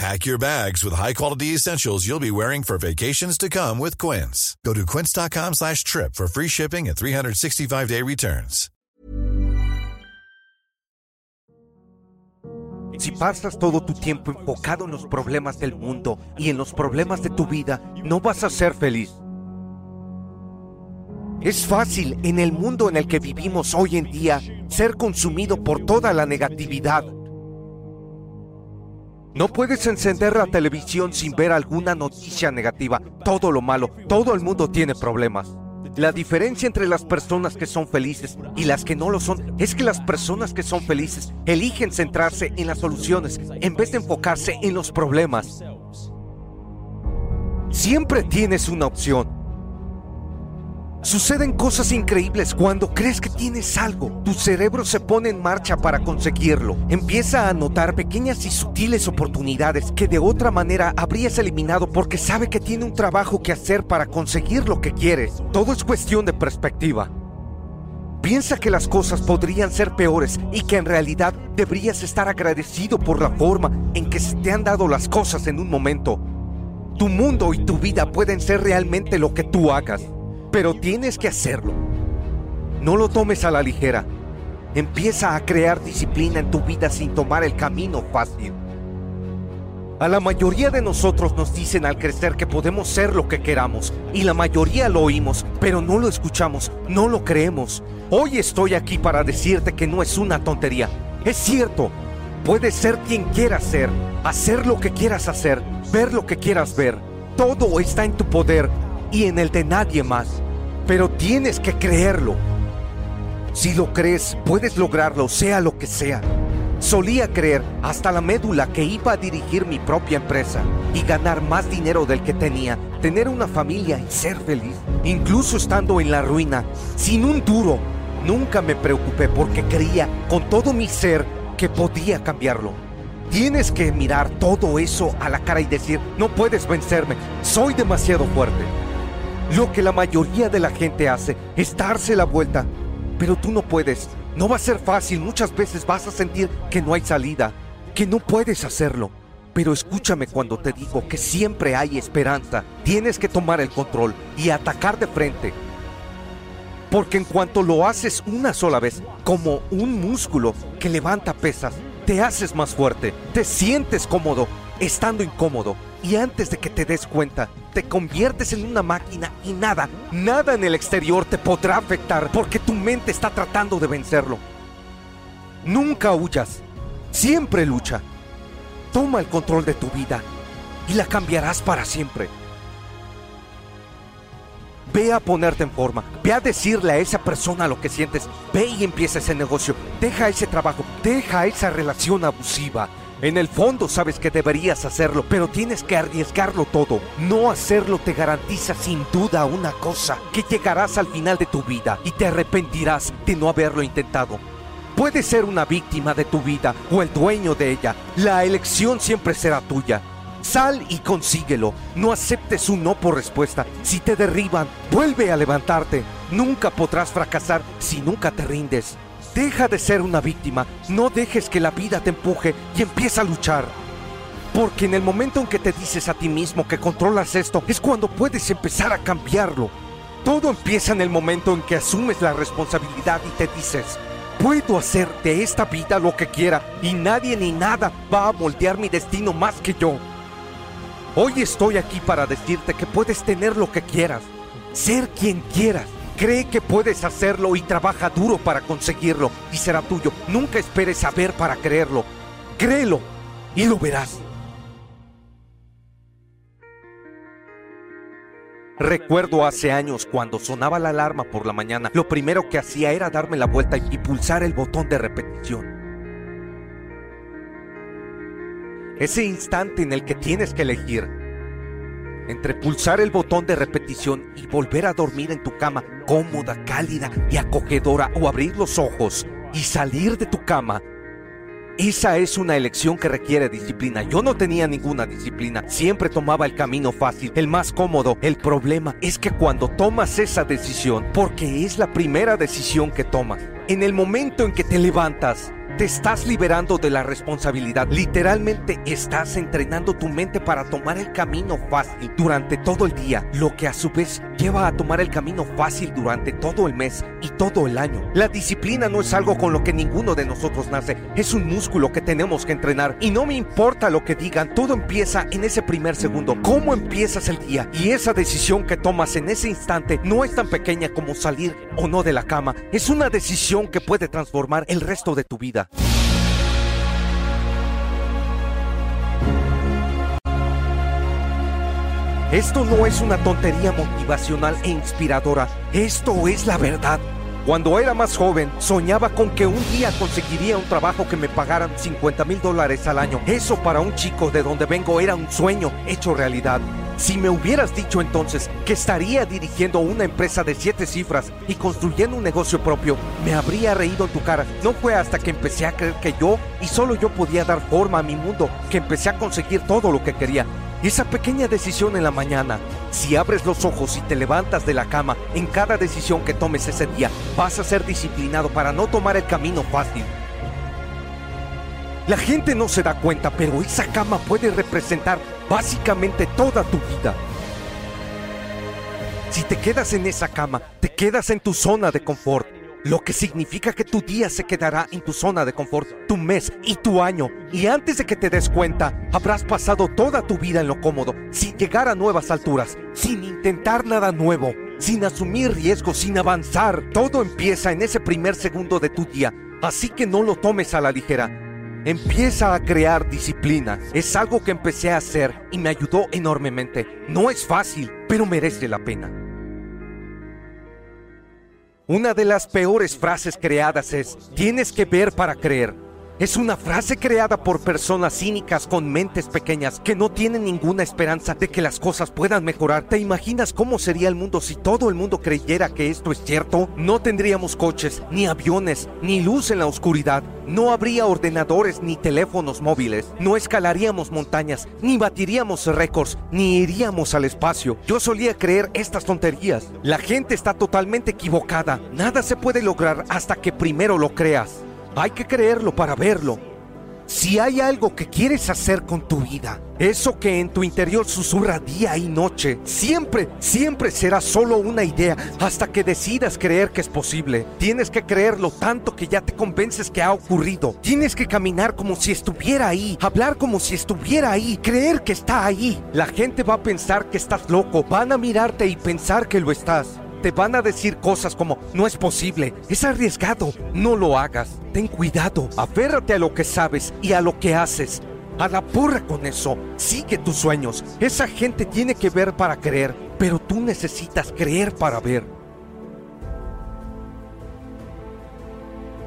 Pack your bags with high-quality essentials you'll be wearing for vacations to come with Quince. Go to quince.com slash trip for free shipping and 365-day returns. Si pasas todo tu tiempo enfocado en los problemas del mundo y en los problemas de tu vida, no vas a ser feliz. Es fácil en el mundo en el que vivimos hoy en día ser consumido por toda la negatividad. No puedes encender la televisión sin ver alguna noticia negativa, todo lo malo, todo el mundo tiene problemas. La diferencia entre las personas que son felices y las que no lo son es que las personas que son felices eligen centrarse en las soluciones en vez de enfocarse en los problemas. Siempre tienes una opción. Suceden cosas increíbles cuando crees que tienes algo. Tu cerebro se pone en marcha para conseguirlo. Empieza a notar pequeñas y sutiles oportunidades que de otra manera habrías eliminado porque sabe que tiene un trabajo que hacer para conseguir lo que quieres. Todo es cuestión de perspectiva. Piensa que las cosas podrían ser peores y que en realidad deberías estar agradecido por la forma en que se te han dado las cosas en un momento. Tu mundo y tu vida pueden ser realmente lo que tú hagas pero tienes que hacerlo. No lo tomes a la ligera. Empieza a crear disciplina en tu vida sin tomar el camino fácil. A la mayoría de nosotros nos dicen al crecer que podemos ser lo que queramos y la mayoría lo oímos, pero no lo escuchamos, no lo creemos. Hoy estoy aquí para decirte que no es una tontería. Es cierto, puedes ser quien quieras ser, hacer lo que quieras hacer, ver lo que quieras ver. Todo está en tu poder y en el de nadie más. Pero tienes que creerlo. Si lo crees, puedes lograrlo, sea lo que sea. Solía creer hasta la médula que iba a dirigir mi propia empresa y ganar más dinero del que tenía, tener una familia y ser feliz. Incluso estando en la ruina, sin un duro, nunca me preocupé porque creía con todo mi ser que podía cambiarlo. Tienes que mirar todo eso a la cara y decir, no puedes vencerme, soy demasiado fuerte. Lo que la mayoría de la gente hace es darse la vuelta, pero tú no puedes. No va a ser fácil, muchas veces vas a sentir que no hay salida, que no puedes hacerlo. Pero escúchame cuando te digo que siempre hay esperanza. Tienes que tomar el control y atacar de frente. Porque en cuanto lo haces una sola vez, como un músculo que levanta pesas, te haces más fuerte, te sientes cómodo, estando incómodo, y antes de que te des cuenta, te conviertes en una máquina y nada, nada en el exterior te podrá afectar porque tu mente está tratando de vencerlo. Nunca huyas, siempre lucha. Toma el control de tu vida y la cambiarás para siempre. Ve a ponerte en forma, ve a decirle a esa persona lo que sientes, ve y empieza ese negocio, deja ese trabajo, deja esa relación abusiva, en el fondo sabes que deberías hacerlo, pero tienes que arriesgarlo todo. No hacerlo te garantiza sin duda una cosa, que llegarás al final de tu vida y te arrepentirás de no haberlo intentado. Puedes ser una víctima de tu vida o el dueño de ella. La elección siempre será tuya. Sal y consíguelo. No aceptes un no por respuesta. Si te derriban, vuelve a levantarte. Nunca podrás fracasar si nunca te rindes. Deja de ser una víctima, no dejes que la vida te empuje y empieza a luchar. Porque en el momento en que te dices a ti mismo que controlas esto, es cuando puedes empezar a cambiarlo. Todo empieza en el momento en que asumes la responsabilidad y te dices, puedo hacer de esta vida lo que quiera y nadie ni nada va a moldear mi destino más que yo. Hoy estoy aquí para decirte que puedes tener lo que quieras, ser quien quieras Cree que puedes hacerlo y trabaja duro para conseguirlo y será tuyo. Nunca esperes saber para creerlo. Créelo y lo verás. Recuerdo hace años cuando sonaba la alarma por la mañana, lo primero que hacía era darme la vuelta y pulsar el botón de repetición. Ese instante en el que tienes que elegir entre pulsar el botón de repetición y volver a dormir en tu cama cómoda, cálida y acogedora o abrir los ojos y salir de tu cama esa es una elección que requiere disciplina. Yo no tenía ninguna disciplina. Siempre tomaba el camino fácil, el más cómodo. El problema es que cuando tomas esa decisión, porque es la primera decisión que tomas, en el momento en que te levantas, te estás liberando de la responsabilidad. Literalmente estás entrenando tu mente para tomar el camino fácil durante todo el día, lo que a su vez lleva a tomar el camino fácil durante todo el mes y todo el año. La disciplina no es algo con lo que ninguno de nosotros nace, es un músculo que tenemos que entrenar y no me importa lo que digan, todo empieza en ese primer segundo. ¿Cómo empiezas el día? Y esa decisión que tomas en ese instante no es tan pequeña como salir o no de la cama, es una decisión que puede transformar el resto de tu vida. Esto no es una tontería motivacional e inspiradora, esto es la verdad. Cuando era más joven, soñaba con que un día conseguiría un trabajo que me pagaran 50 mil dólares al año. Eso para un chico de donde vengo era un sueño hecho realidad. Si me hubieras dicho entonces que estaría dirigiendo una empresa de siete cifras y construyendo un negocio propio, me habría reído en tu cara. No fue hasta que empecé a creer que yo y solo yo podía dar forma a mi mundo que empecé a conseguir todo lo que quería. Esa pequeña decisión en la mañana, si abres los ojos y te levantas de la cama en cada decisión que tomes ese día, vas a ser disciplinado para no tomar el camino fácil. La gente no se da cuenta, pero esa cama puede representar básicamente toda tu vida. Si te quedas en esa cama, te quedas en tu zona de confort, lo que significa que tu día se quedará en tu zona de confort, tu mes y tu año. Y antes de que te des cuenta, habrás pasado toda tu vida en lo cómodo, sin llegar a nuevas alturas, sin intentar nada nuevo, sin asumir riesgos, sin avanzar. Todo empieza en ese primer segundo de tu día, así que no lo tomes a la ligera. Empieza a crear disciplina. Es algo que empecé a hacer y me ayudó enormemente. No es fácil, pero merece la pena. Una de las peores frases creadas es, tienes que ver para creer. Es una frase creada por personas cínicas con mentes pequeñas que no tienen ninguna esperanza de que las cosas puedan mejorar. ¿Te imaginas cómo sería el mundo si todo el mundo creyera que esto es cierto? No tendríamos coches, ni aviones, ni luz en la oscuridad. No habría ordenadores ni teléfonos móviles. No escalaríamos montañas, ni batiríamos récords, ni iríamos al espacio. Yo solía creer estas tonterías. La gente está totalmente equivocada. Nada se puede lograr hasta que primero lo creas. Hay que creerlo para verlo. Si hay algo que quieres hacer con tu vida, eso que en tu interior susurra día y noche, siempre, siempre será solo una idea hasta que decidas creer que es posible. Tienes que creerlo tanto que ya te convences que ha ocurrido. Tienes que caminar como si estuviera ahí, hablar como si estuviera ahí, creer que está ahí. La gente va a pensar que estás loco, van a mirarte y pensar que lo estás te van a decir cosas como, no es posible, es arriesgado, no lo hagas, ten cuidado, aférrate a lo que sabes y a lo que haces. A la porra con eso, sigue tus sueños. Esa gente tiene que ver para creer, pero tú necesitas creer para ver.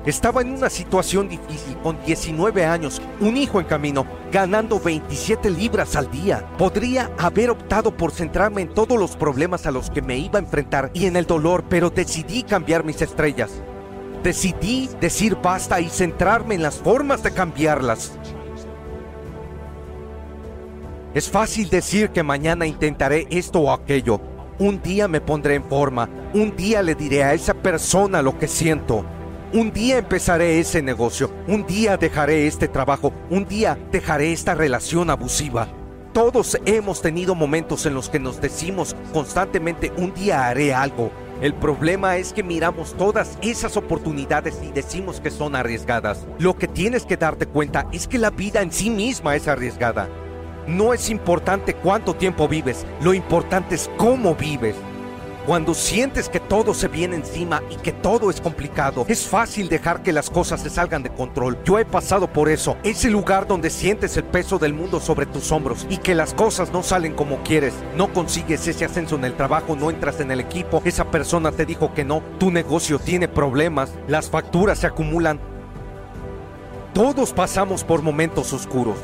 Estaba en una situación difícil con 19 años, un hijo en camino, ganando 27 libras al día. Podría haber optado por centrarme en todos los problemas a los que me iba a enfrentar y en el dolor, pero decidí cambiar mis estrellas. Decidí decir basta y centrarme en las formas de cambiarlas. Es fácil decir que mañana intentaré esto o aquello. Un día me pondré en forma. Un día le diré a esa persona lo que siento. Un día empezaré ese negocio, un día dejaré este trabajo, un día dejaré esta relación abusiva. Todos hemos tenido momentos en los que nos decimos constantemente un día haré algo. El problema es que miramos todas esas oportunidades y decimos que son arriesgadas. Lo que tienes que darte cuenta es que la vida en sí misma es arriesgada. No es importante cuánto tiempo vives, lo importante es cómo vives. Cuando sientes que todo se viene encima y que todo es complicado, es fácil dejar que las cosas se salgan de control. Yo he pasado por eso. Ese lugar donde sientes el peso del mundo sobre tus hombros y que las cosas no salen como quieres. No consigues ese ascenso en el trabajo, no entras en el equipo, esa persona te dijo que no, tu negocio tiene problemas, las facturas se acumulan. Todos pasamos por momentos oscuros.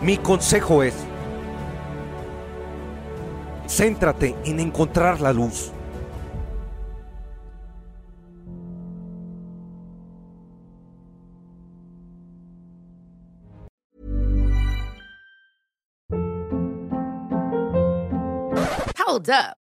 Mi consejo es, Céntrate en encontrar la luz. Hold up.